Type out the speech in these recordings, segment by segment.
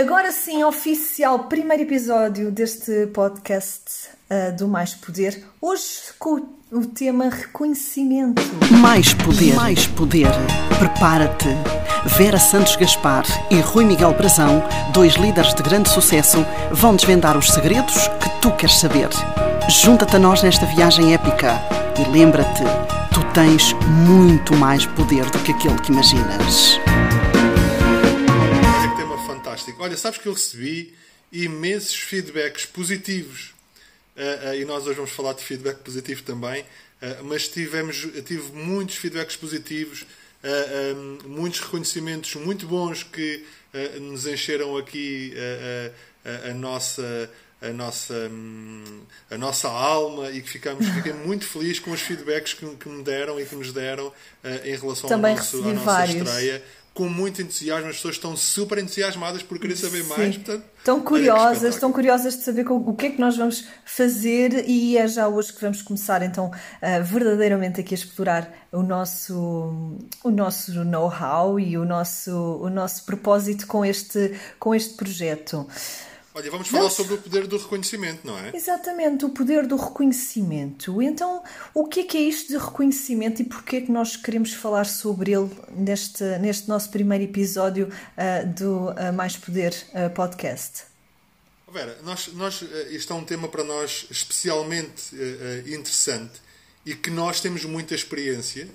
Agora sim, oficial, primeiro episódio deste podcast uh, do Mais Poder. Hoje com o tema reconhecimento. Mais poder, mais poder. Prepara-te. Vera Santos Gaspar e Rui Miguel Brazão, dois líderes de grande sucesso, vão desvendar os segredos que tu queres saber. Junta-te a nós nesta viagem épica e lembra-te, tu tens muito mais poder do que aquele que imaginas. Olha, sabes que eu recebi imensos feedbacks positivos. Uh, uh, e nós hoje vamos falar de feedback positivo também. Uh, mas tivemos, tive muitos feedbacks positivos, um, muitos reconhecimentos muito bons que nos encheram aqui a nossa a nossa, hum, a nossa alma e que ficamos, fiquei muito feliz com os feedbacks que, que me deram e que nos deram uh, em relação Também ao nosso, à nossa vários. estreia com muito entusiasmo, as pessoas estão super entusiasmadas por querer saber Sim. mais. Portanto, estão curiosas, estão curiosas de saber o que é que nós vamos fazer e é já hoje que vamos começar então verdadeiramente aqui a explorar o nosso o nosso know-how e o nosso o nosso propósito com este com este projeto. Olha, vamos falar Vamos... sobre o poder do reconhecimento, não é? Exatamente, o poder do reconhecimento. Então, o que é que é isto de reconhecimento e porquê é que nós queremos falar sobre ele neste, neste nosso primeiro episódio uh, do uh, Mais Poder uh, podcast? Vera, nós, nós, isto é um tema para nós especialmente interessante e que nós temos muita experiência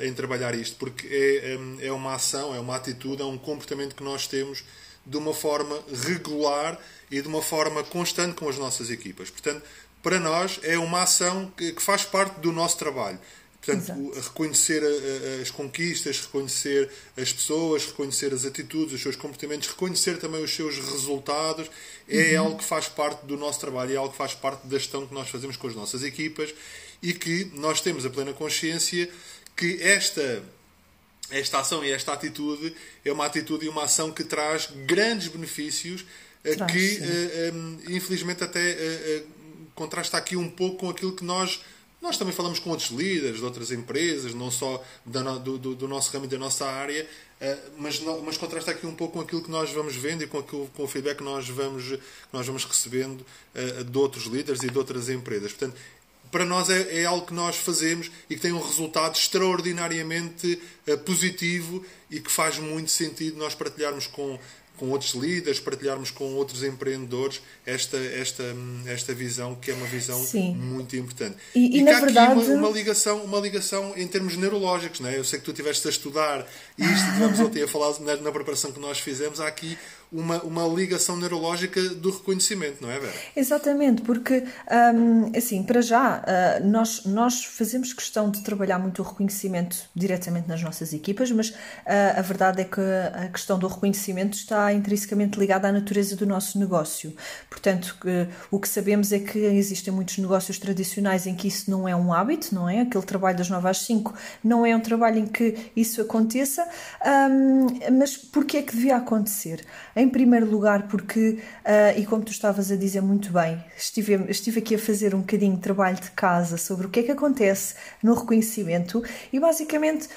em trabalhar isto, porque é, é uma ação, é uma atitude, é um comportamento que nós temos de uma forma regular e de uma forma constante com as nossas equipas. Portanto, para nós é uma ação que, faz parte do nosso trabalho. Portanto, reconhecer as conquistas, reconhecer as pessoas, reconhecer as atitudes, os seus comportamentos, reconhecer também os seus resultados, é uhum. algo que faz parte do nosso trabalho, é algo que faz parte da gestão que nós fazemos com as nossas equipas e que nós temos a plena consciência que esta esta ação e esta atitude é uma atitude e uma ação que traz grandes benefícios eh, traz, que, uh, um, infelizmente, até contrasta aqui um pouco com aquilo que nós. Nós também falamos com outros líderes de outras empresas, não só do, do, do nosso ramo e da nossa área, mas, mas contrasta aqui um pouco com aquilo que nós vamos vendo e com, aquilo, com o feedback que nós vamos, que nós vamos recebendo de outros líderes e de outras empresas. Portanto, para nós é, é, algo que nós fazemos e que tem um resultado extraordinariamente uh, positivo e que faz muito sentido nós partilharmos com, com outros líderes, partilharmos com outros empreendedores esta, esta, esta visão que é uma visão Sim. muito importante. E, e, e na verdade... uma, uma, ligação, uma ligação em termos neurológicos. Não é? Eu sei que tu estiveste a estudar isto, tivemos ontem a falar na, na preparação que nós fizemos, há aqui uma, uma ligação neurológica do reconhecimento, não é, Vera? Exatamente, porque, um, assim, para já, uh, nós, nós fazemos questão de trabalhar muito o reconhecimento diretamente nas nossas equipas, mas uh, a verdade é que a questão do reconhecimento está intrinsecamente ligada à natureza do nosso negócio. Portanto, o que sabemos é que existem muitos negócios tradicionais em que isso não é um hábito, não é? Aquele trabalho das 9 às 5 não é um trabalho em que isso aconteça, um, mas porquê é que devia acontecer? Em primeiro lugar, porque, uh, e como tu estavas a dizer muito bem, estive, estive aqui a fazer um bocadinho de trabalho de casa sobre o que é que acontece no reconhecimento e basicamente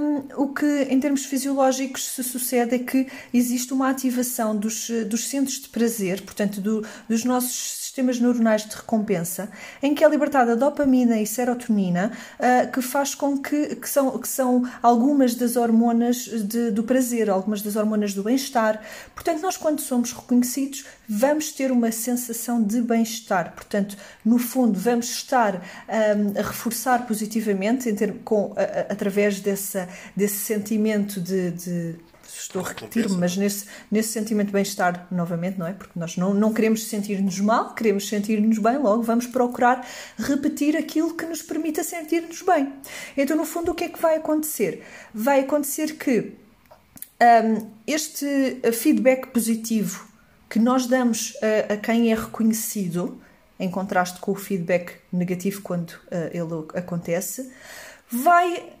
um, o que em termos fisiológicos se sucede é que existe uma ativação dos, dos centros de prazer, portanto, do, dos nossos sistemas neuronais de recompensa, em que é libertada dopamina e serotonina, uh, que faz com que, que, são, que são algumas das hormonas de, do prazer, algumas das hormonas do bem-estar. Portanto, nós, quando somos reconhecidos, vamos ter uma sensação de bem-estar. Portanto, no fundo, vamos estar um, a reforçar positivamente, ter, com, a, a, através dessa, desse sentimento de, de estou a repetir-me, mas nesse, nesse sentimento de bem-estar novamente, não é? Porque nós não, não queremos sentir-nos mal, queremos sentir-nos bem, logo vamos procurar repetir aquilo que nos permita sentir-nos bem. Então, no fundo, o que é que vai acontecer? Vai acontecer que um, este feedback positivo que nós damos a, a, quem é reconhecido, em contraste com o feedback negativo quando uh, ele acontece, vai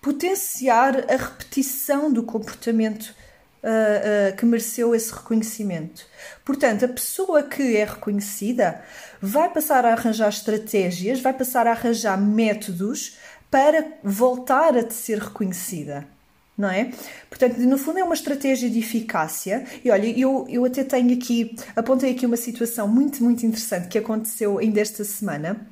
potenciar a repetição do comportamento uh, uh, que mereceu esse reconhecimento. Portanto, a pessoa que é reconhecida vai passar a arranjar estratégias, vai passar a arranjar métodos para voltar a ser reconhecida. não é? Portanto, no fundo é uma estratégia de eficácia. E olha, eu, eu até tenho aqui, apontei aqui uma situação muito, muito interessante que aconteceu ainda esta semana.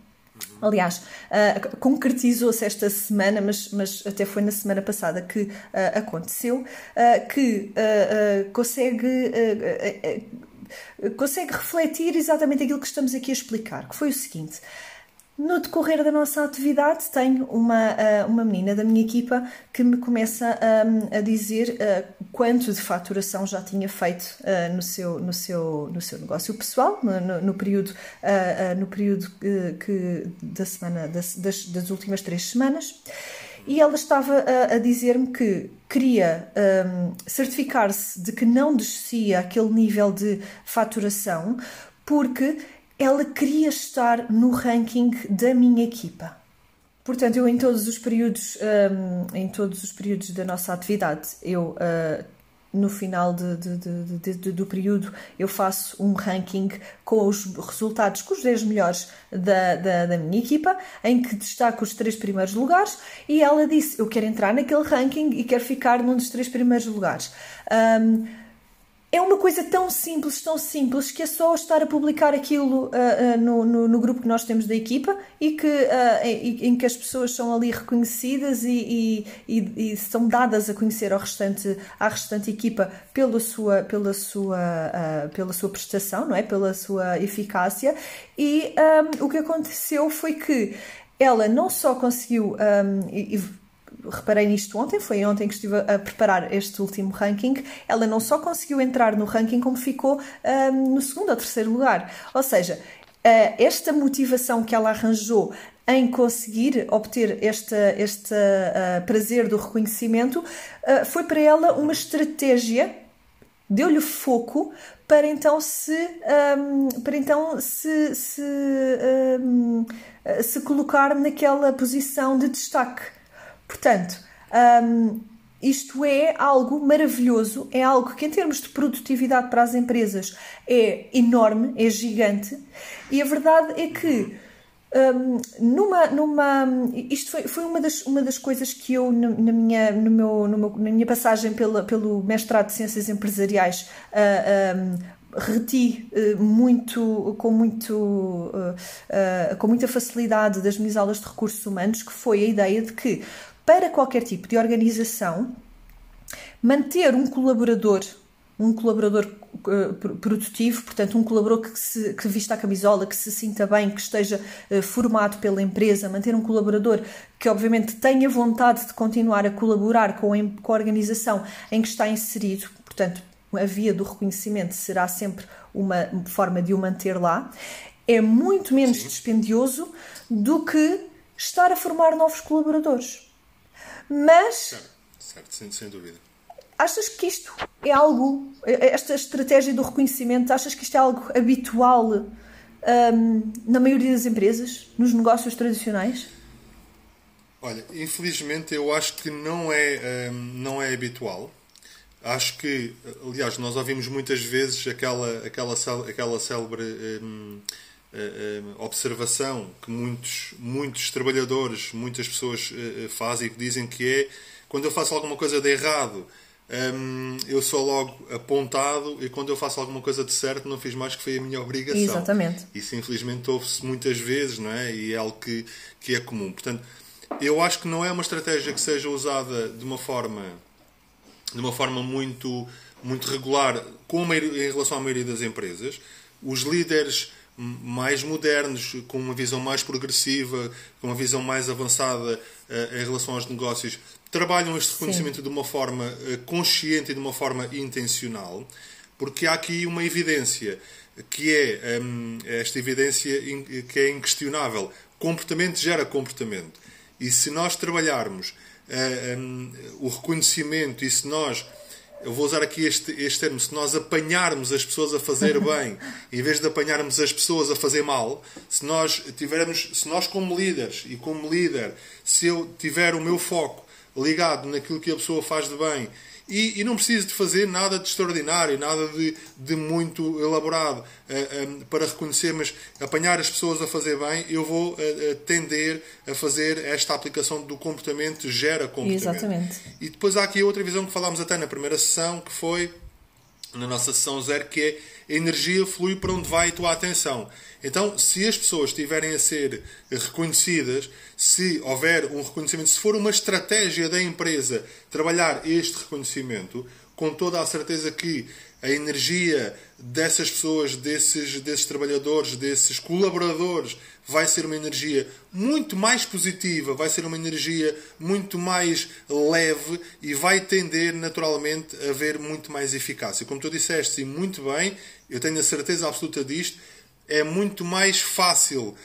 Aliás, uh, concretizou-se esta semana, mas, mas até foi na semana passada que uh, aconteceu, uh, que consegue, consegue refletir exatamente aquilo que estamos aqui a explicar, que foi o seguinte. No decorrer da nossa atividade, tenho uma, ah, uma menina da minha equipa que me começa a, a dizer uh, quanto de faturação já tinha feito uh, no, seu, no, seu, no seu negócio pessoal, no, no, período, no período que, da semana, das, das, últimas três semanas. E ela estava a, a dizer-me que queria um, certificar-se de que não descia aquele nível de faturação, porque ela queria estar no ranking da minha equipa. Portanto, eu em todos os períodos, um, em todos os períodos da nossa atividade, eu uh, no final de, de, de, do período eu faço um ranking com os resultados, com os 10 melhores da, da, da, minha equipa, em que destaco os três primeiros lugares, e ela disse: Eu quero entrar naquele ranking e quero ficar num dos três primeiros lugares. Um, é uma coisa tão simples, tão simples, que é só estar a publicar aquilo uh, uh, no, no, no, grupo que nós temos da equipa e que, uh, em, em, que as pessoas são ali reconhecidas e, e, e, e, são dadas a conhecer ao restante, à restante equipa pela sua, pela, sua, pela sua prestação, não é? pela sua eficácia. E um, o que aconteceu foi que ela não só conseguiu. Um, reparei nisto ontem, foi ontem que estive a preparar este último ranking, ela não só conseguiu entrar no ranking, como ficou um, no segundo ou terceiro lugar. Ou seja, uh, esta motivação que ela arranjou em conseguir obter este, este uh, prazer do reconhecimento uh, foi para ela uma estratégia, deu-lhe foco para então se, um, para então se, se, um, se colocar naquela posição de destaque. Portanto, um, isto é algo maravilhoso, é algo que, em termos de produtividade para as empresas, é enorme, é gigante, e a verdade é que. Um, numa, numa, isto foi, foi uma, das, uma das coisas que eu, na, minha, no meu, no meu, na minha passagem pela, pelo mestrado de Ciências Empresariais, uh, um, reti uh, muito, com, muito, uh, uh, com muita facilidade das minhas aulas de recursos humanos, que foi a ideia de que para qualquer tipo de organização, manter um colaborador, um colaborador uh, produtivo, portanto, um colaborador que, se, que vista a camisola, que se sinta bem, que esteja uh, formado pela empresa, manter um colaborador que, obviamente, tenha vontade de continuar a colaborar com a, com a organização em que está inserido, portanto, a via do reconhecimento será sempre uma forma de o manter lá, é muito menos Sim. dispendioso do que estar a formar novos colaboradores. Mas. Certo, certo sem, dúvida. Achas que isto é algo, esta estratégia do reconhecimento, achas que isto é algo habitual um, na maioria das empresas, nos negócios tradicionais? Olha, infelizmente eu acho que não é, um, não é habitual. Acho que, aliás, nós ouvimos muitas vezes aquela, aquela, aquela célebre um, observação que muitos, muitos trabalhadores, muitas pessoas eh, eh, fazem e que dizem que é quando eu faço alguma coisa de errado, eu sou logo apontado e quando eu faço alguma coisa de certo não fiz mais que foi a minha obrigação. Exatamente. Isso infelizmente ouve-se muitas vezes, não é? E é algo que, que é comum. Portanto, eu acho que não é uma estratégia que seja usada de uma forma de uma forma muito muito regular com maioria, em relação à maioria das empresas. Os líderes mais modernos, com uma visão mais progressiva, com uma visão mais avançada uh, em relação aos negócios, trabalham este reconhecimento Sim. de uma forma uh, consciente e de uma forma intencional, porque há aqui uma evidência que é um, esta evidência que é inquestionável. Comportamento gera comportamento. E se nós trabalharmos uh, um, o reconhecimento e se nós eu vou usar aqui este, este termo, se nós apanharmos as pessoas a fazer bem, em vez de apanharmos as pessoas a fazer mal, se nós tivermos, se nós como líderes e como líder, se eu tiver o meu foco ligado naquilo que a pessoa faz de bem e, e, não preciso de fazer nada de extraordinário, nada de, de muito elaborado uh, eh, um, para reconhecer, mas apanhar as pessoas a fazer bem, eu vou uh, tender a fazer esta aplicação do comportamento gera comportamento. Exatamente. E depois há aqui outra visão que falámos até na primeira sessão, que foi na nossa sessão zero, que é a energia flui para onde vai a tua atenção. Então, se as pessoas estiverem a ser reconhecidas, se houver um reconhecimento, se for uma estratégia da empresa trabalhar este reconhecimento, com toda a certeza que a energia dessas pessoas, desses, desses trabalhadores, desses colaboradores, vai ser uma energia muito mais positiva, vai ser uma energia muito mais leve e vai tender naturalmente a haver muito mais eficácia. Como tu disseste, e muito bem, eu tenho a certeza absoluta disto, é muito mais fácil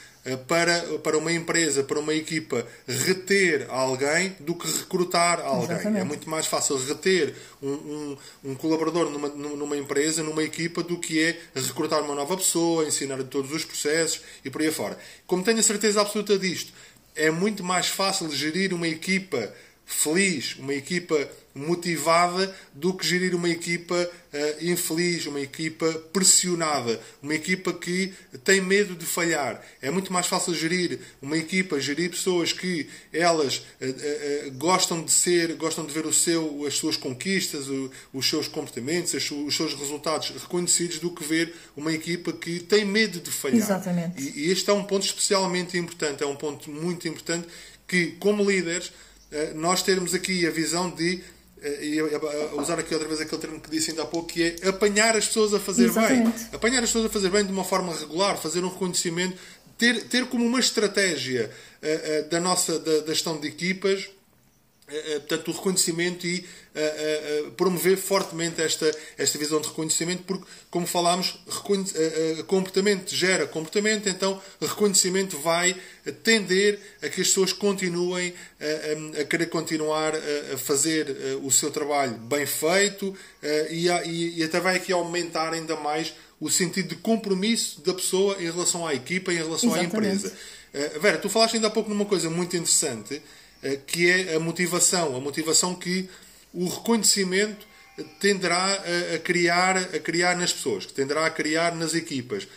para, para uma empresa, para uma equipa, reter alguém do que recrutar alguém. Exatamente. É muito mais fácil reter um, um, um, colaborador numa, numa empresa, numa equipa, do que é recrutar uma nova pessoa, ensinar todos os processos e por aí fora. Como tenho a certeza absoluta disto, é muito mais fácil gerir uma equipa feliz, uma equipa motivada do que gerir uma equipa uh, infeliz, uma equipa pressionada, uma equipa que tem medo de falhar. É muito mais fácil gerir uma equipa, gerir pessoas que elas uh, uh, gostam de ser, gostam de ver o seu, as suas conquistas, o, os seus comportamentos, os seus resultados reconhecidos, do que ver uma equipa que tem medo de falhar. Exatamente. E, e este é um ponto especialmente importante, é um ponto muito importante que, como líderes, nós termos aqui a visão de e usar aqui outra vez aquele termo que disse ainda há pouco, que é apanhar as pessoas a fazer Exatamente. bem. Apanhar as pessoas a fazer bem de uma forma regular, fazer um reconhecimento, ter, ter como uma estratégia uh, uh, da nossa da, da gestão de equipas eh, eh, portanto, o reconhecimento e uh, promover fortemente esta, esta visão de reconhecimento, porque, como falámos, comportamento gera comportamento, então reconhecimento vai tender a que as pessoas continuem a, querer continuar a, fazer o seu trabalho bem feito e, e, e até vai aqui aumentar ainda mais o sentido de compromisso da pessoa em relação à equipa, em relação Exatamente. à empresa. Vera, tu falaste ainda há pouco numa coisa muito interessante eh, que é a motivação, a motivação que o reconhecimento tenderá a, criar, a criar nas pessoas, que tenderá a criar nas equipas.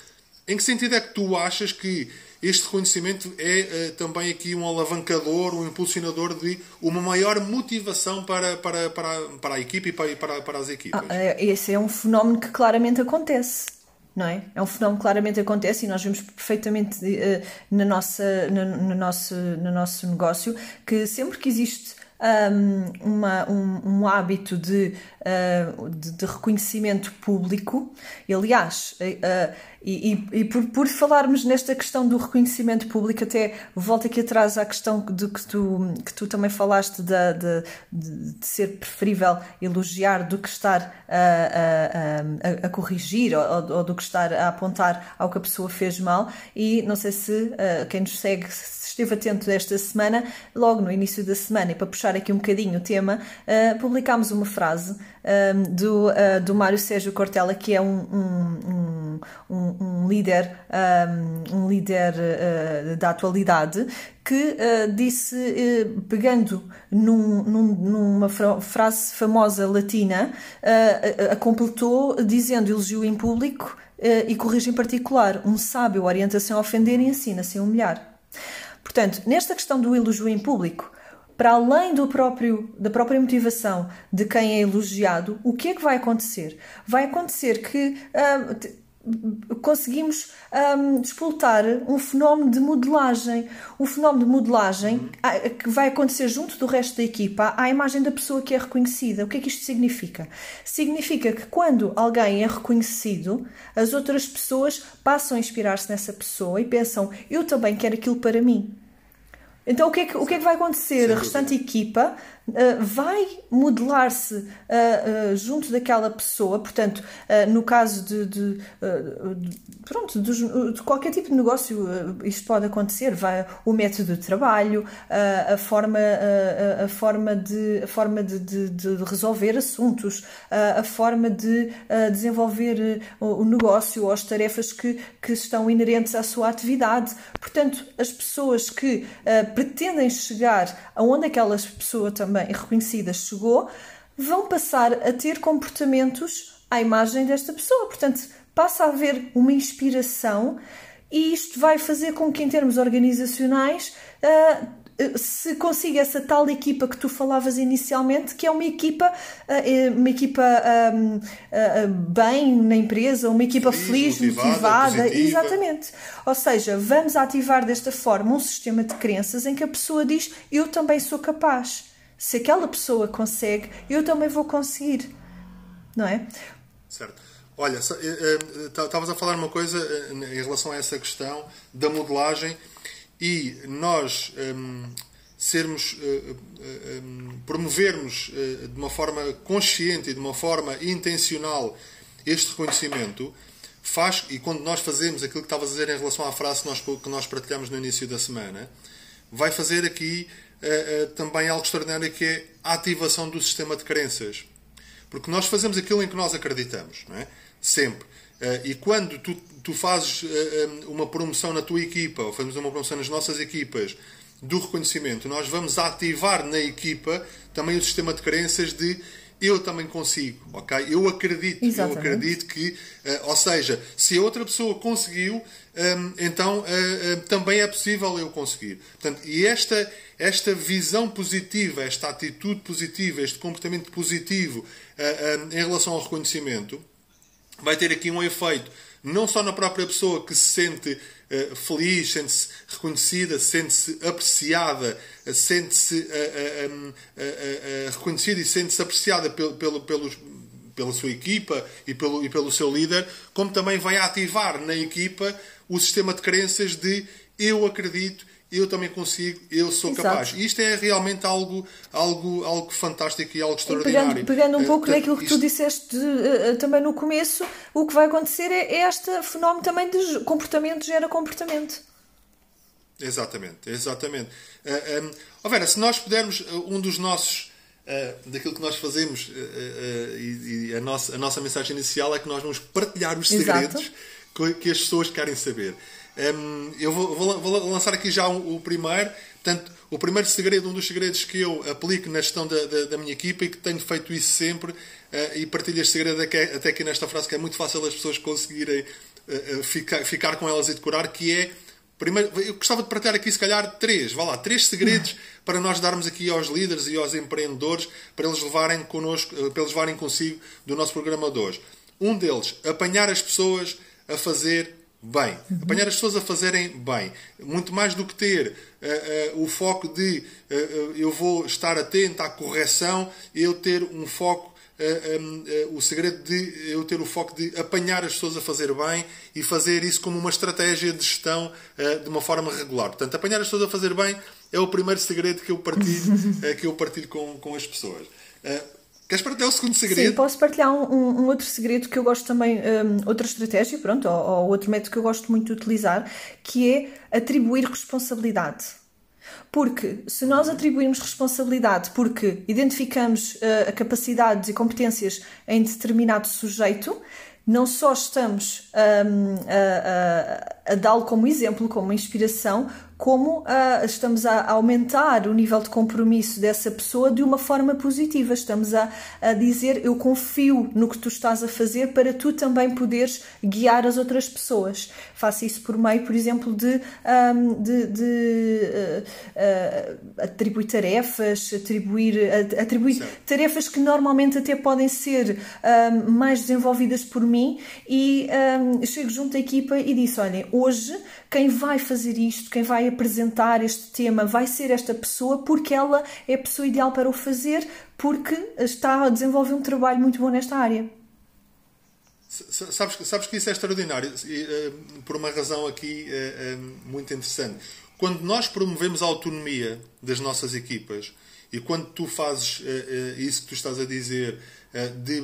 Em que sentido é que tu achas que este reconhecimento é uh, também aqui um alavancador, um impulsionador de uma maior motivação para, para, para, para a equipe e para, para, as equipas? Ah, é, esse é um fenómeno que claramente acontece não é? É um fenómeno que claramente acontece e nós vemos perfeitamente uh, na nossa, no, no, nosso, no nosso negócio que sempre que existe um, uma, um, um, hábito de, uh, de, de, reconhecimento público, aliás, uh, e, e, e por, por, falarmos nesta questão do reconhecimento público, até volto aqui atrás à questão de que tu, que tu também falaste de, de, de ser preferível elogiar do que estar a, a, a, a corrigir ou, ou, do que estar a apontar ao que a pessoa fez mal. E não sei se uh, quem nos segue esteve atento esta semana, logo no início da semana, e para puxar aqui um bocadinho o tema, uh, publicámos uma frase do, uh, do Mário Sérgio Cortella, que é um, um, um, um líder, um, líder uh, da atualidade, que uh, disse, pegando num, num, numa frase famosa latina, a completou dizendo elogio em público e corrige em particular. Um sábio orientação a ofender e ensina sem humilhar. Portanto, nesta questão do elogio em público, para além do próprio, da própria motivação de quem é elogiado, o que é que vai acontecer? Vai acontecer que uh, conseguimos um, despoltar um fenómeno de modelagem. O fenómeno de modelagem uh, que vai acontecer junto do resto da equipa à imagem da pessoa que é reconhecida. O que é que isto significa? Significa que quando alguém é reconhecido, as outras pessoas passam a inspirar-se nessa pessoa e pensam: eu também quero aquilo para mim. Então o que é que, o que, é que vai acontecer? a restante equipa uh, vai modelar-se uh, junto daquela pessoa, portanto, no caso de, de, de pronto, de, de, qualquer tipo de negócio, isto pode acontecer, vai o método de trabalho, a forma, a forma, de, a forma de resolver assuntos, a forma de desenvolver o negócio ou as tarefas que, que estão inerentes à sua atividade. Portanto, as pessoas que pretendem chegar aonde aquela pessoa também reconhecida chegou, vão passar a ter comportamentos à imagem desta pessoa. Portanto, passa a haver uma inspiração e isto vai fazer com que, em termos organizacionais, uh, se consiga essa tal equipa que tu falavas inicialmente, que é uma equipa, é uma equipa um, bem na empresa, uma equipa feliz, feliz motivada, motivada exatamente. Ou seja, vamos ativar desta forma um sistema de crenças em que a pessoa diz: Eu também sou capaz. Se aquela pessoa consegue, eu também vou conseguir. Não é? Certo. Olha, estavas a falar uma coisa em relação a essa questão da modelagem e nós um, sermos uh, um, promovermos uh, de uma forma consciente e de uma forma intencional este reconhecimento faz e quando nós fazemos aquilo que estavas a dizer em relação à frase que nós, que nós partilhamos no início da semana vai fazer aqui uh, também algo extraordinário que é a ativação do sistema de crenças porque nós fazemos aquilo em que nós acreditamos não é? sempre e quando tu tu fazes uh, uma promoção na tua equipa, ou fazemos uma promoção nas nossas equipas do reconhecimento, nós vamos ativar na equipa também o sistema de crenças de eu também consigo, ok? Eu acredito, Exatamente. eu acredito que, uh, ou seja, se a outra pessoa conseguiu, um, então uh, uh, também é possível eu conseguir. Portanto, e esta, esta visão positiva, esta atitude positiva, este comportamento positivo em relação ao reconhecimento, vai ter aqui um efeito não só na própria pessoa que se sente uh, feliz, sente-se reconhecida, sente-se apreciada, uh, sente-se uh, reconhecida e sente-se apreciada pelo, pelo, pelos, pela sua equipa e pelo, e pelo seu líder, como também vai ativar na equipa o sistema de crenças de eu acredito eu também consigo, eu sou Exato. capaz. Isto é realmente algo, algo, algo fantástico e algo extraordinário. Pegando, pegando um uh, pouco naquilo que isto... tu disseste uh, também no começo, o que vai acontecer é, é este fenómeno também de comportamento gera comportamento. Exatamente, exatamente. Uh, um, oh Vera, se nós pudermos, um dos nossos, uh, daquilo que nós fazemos, uh, e, e, a, nossa, a nossa mensagem inicial é que nós vamos partilhar os segredos que as pessoas querem saber. Um, eu vou, vou, vou, lançar aqui já o, o primeiro. Portanto, o primeiro segredo, um dos segredos que eu aplico na gestão da, da, da minha equipa e que tenho feito isso sempre, uh, e partilho este segredo até, até aqui nesta frase, que é muito fácil as pessoas conseguirem uh, ficar, ficar com elas e decorar, que é. Primeiro, eu gostava de partilhar aqui, se calhar, três, vá lá, três segredos para nós darmos aqui aos líderes e aos empreendedores para eles levarem connosco, para eles levarem consigo do nosso programa de hoje. Um deles, apanhar as pessoas a fazer bem. Uhum. Apanhar as pessoas a fazerem bem. Muito mais do que ter uh, uh, o foco de uh, eu vou estar atento à correção, eu ter um foco. Um, o segredo de eu ter o foco de apanhar as pessoas a fazer bem e fazer isso como uma estratégia de gestão de uma forma regular. Portanto, apanhar as pessoas a fazer bem é o primeiro segredo que eu partilho, que eu partilho com, com as pessoas. Queres partilhar o segundo segredo? Sim, posso partilhar um, um, um outro segredo que eu gosto também, um, outra estratégia, pronto, ou, ou, outro método que eu gosto muito de utilizar, que é atribuir responsabilidade. Porque se nós atribuirmos responsabilidade porque identificamos uh, capacidades e competências em determinado sujeito, não só estamos um, a, a, dá-lo como exemplo, como inspiração, como uh, estamos a aumentar o nível de compromisso dessa pessoa de uma forma positiva. Estamos a, a, dizer eu confio no que tu estás a fazer para tu também poderes guiar as outras pessoas. Faça isso por meio, por exemplo, de, um, de, de uh, uh, atribuir tarefas, atribuir, atribuir tarefas que normalmente até podem ser um, mais desenvolvidas por mim e um, chego junto à equipa e disse, olhem, hoje quem vai fazer isto, quem vai apresentar este tema, vai ser esta pessoa, porque ela é a pessoa ideal para o fazer, porque está a desenvolver um trabalho muito bom nesta área. Sabes, sabes que isso é extraordinário, e, uh, por uma razão aqui uh, uh, muito interessante. Quando nós promovemos a autonomia das nossas equipas, e quando tu fazes isso que tu estás a dizer, de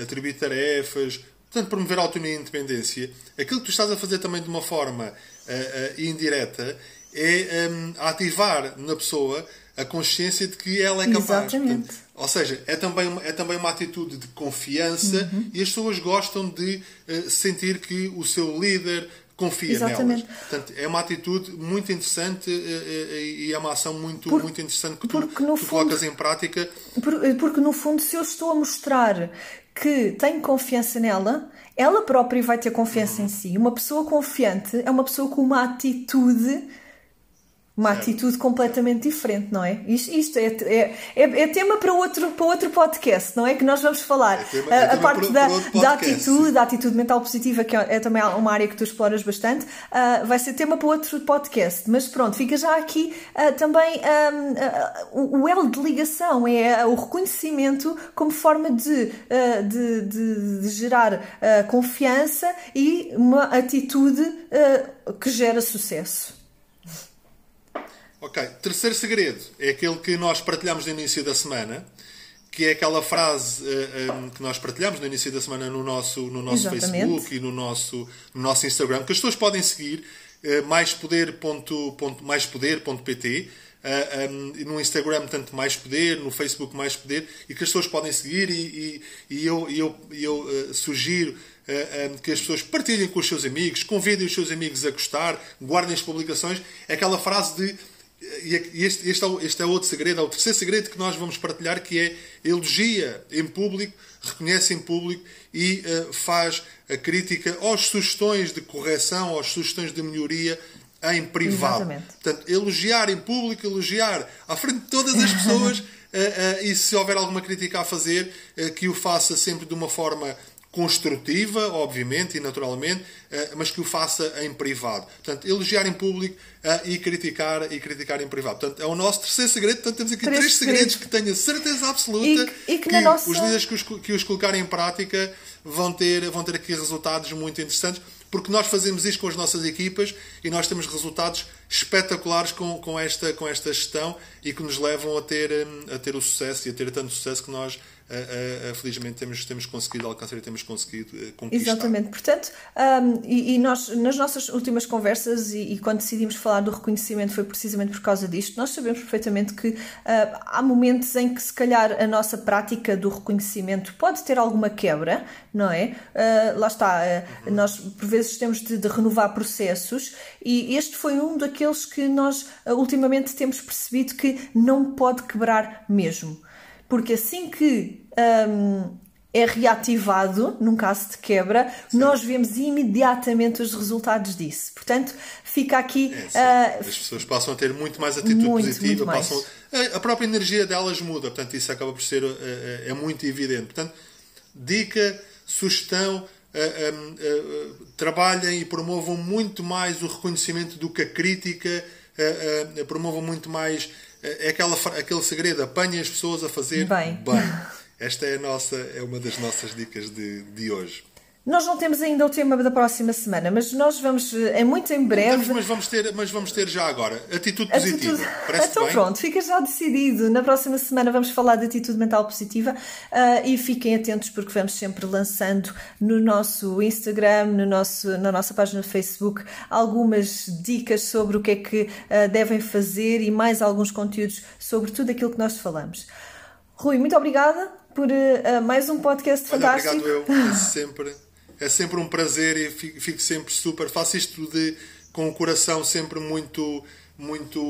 atribuir tarefas, Portanto, promover a autonomia e a independência, aquilo que tu estás a fazer também de uma forma uh, uh, indireta é um, ativar na pessoa a consciência de que ela é capaz. Exatamente. Portanto, ou seja, é também, uma, é também uma atitude de confiança uhum. e as pessoas gostam de uh, sentir que o seu líder confia Exatamente. nelas. Portanto, é uma atitude muito interessante e é uma ação muito, Por, muito interessante que tu, tu fundo, colocas em prática. Porque, no fundo, se eu estou a mostrar que tenho confiança nela, ela própria vai ter confiança em si. Uma pessoa confiante é uma pessoa com uma atitude uma atitude completamente diferente, não é? Isto, isto é, é, é, é, tema para outro, para outro podcast, não é? Que nós vamos falar. É tema, é a, parte da, da atitude, da atitude mental positiva, que é, é, também uma área que tu exploras bastante, uh, vai ser tema para outro podcast. Mas pronto, fica já aqui uh, também um, uh, o elo de ligação, é o reconhecimento como forma de, de, de, de, gerar confiança e uma atitude que gera sucesso. Ok, terceiro segredo é aquele que nós partilhamos no início da semana, que é aquela frase uh, eh, um, eh, que nós partilhamos no início da semana no nosso, no nosso Facebook e no nosso, no nosso Instagram, que as pessoas podem seguir, uh, maispoder.pt. Uh, um, no Instagram, tanto mais poder, no Facebook, mais poder, e que as pessoas podem seguir. E, e, e eu, eu, eu uh, sugiro que as pessoas partilhem com os seus amigos, convidem os seus amigos a gostar, guardem as publicações. É aquela frase de e este, este, é, este é outro segredo, é o terceiro segredo que nós vamos partilhar, que é elogia em público, reconhece em público e uh, faz a crítica às sugestões de correção, às sugestões de melhoria em privado. Exatamente. Portanto, elogiar em público, elogiar à frente de todas as pessoas uh, uh, e se houver alguma crítica a fazer, que o faça sempre de uma forma construtiva, obviamente e naturalmente, eh, mas que o faça em privado. Portanto, elogiar em público eh, e criticar, e criticar em privado. Portanto, é o nosso terceiro segredo. Portanto, temos aqui três, três segredos. que tenho a certeza absoluta e, e que, que nossa... os líderes que os, que os colocarem em prática vão ter, vão ter aqui resultados muito interessantes porque nós fazemos isto com as nossas equipas e nós temos resultados espetaculares com, com, esta, com esta gestão e que nos levam a ter, hum, a ter o sucesso e a ter tanto sucesso que nós uh, uh, felizmente temos, temos conseguido alcançar e temos conseguido uh, conquistar. Exatamente, portanto, um, e, e, nós nas nossas últimas conversas e, e, quando decidimos falar do reconhecimento foi precisamente por causa disto, nós sabemos perfeitamente que há momentos em que se calhar a nossa prática do reconhecimento pode ter alguma quebra, não é? lá está, uhum. nós por vezes temos de, de renovar processos e este foi um daqueles que nós ultimamente temos percebido que não pode quebrar mesmo porque assim que um, é reativado, num caso de quebra, sim. nós vemos imediatamente os resultados disso. Portanto, fica aqui. É, uh, As pessoas passam a ter muito mais atitude muito, positiva, muito passam, a própria energia delas muda, portanto, isso acaba por ser uh, é muito evidente. Portanto, dica, sugestão. Uh, trabalhem e promovam muito mais o reconhecimento do que a crítica, promovam muito mais é, é aquela, aquele segredo, apanha as pessoas a fazer bem. bem. Esta é, nossa, é uma das nossas dicas de, de hoje. Nós não temos ainda o tema da próxima semana, mas nós vamos, é muito em breve. Temos, mas, vamos ter, mas vamos ter já agora. Atitude positiva. Atitude... Parece então bem? pronto, fica já decidido. Na próxima semana vamos falar de atitude mental positiva uh, e fiquem atentos porque vamos sempre lançando no nosso Instagram, no nosso, na nossa página do Facebook, algumas dicas sobre o que é que uh, devem fazer e mais alguns conteúdos sobre tudo aquilo que nós falamos. Rui, muito obrigada por uh, mais um podcast Olha, fantástico. Obrigado eu, sempre é sempre um prazer e fico, sempre super. Faço isto de, com o coração sempre muito, muito,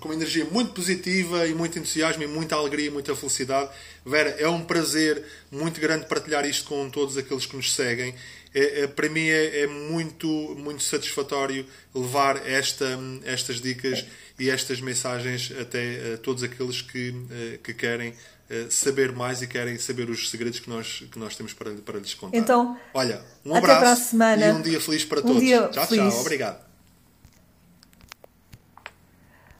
com uma energia muito positiva e muito entusiasmo e muita alegria e muita felicidade. Vera, é um prazer muito grande partilhar isto com todos aqueles que nos seguem. É, é, para mim é, é, muito, muito satisfatório levar esta, estas dicas e estas mensagens até a todos aqueles que, eh, que querem eh, saber mais e querem saber os segredos que nós, que nós temos para, para lhes contar. Então, olha, um abraço e um dia feliz para um todos. tchau, feliz. tchau. Obrigado.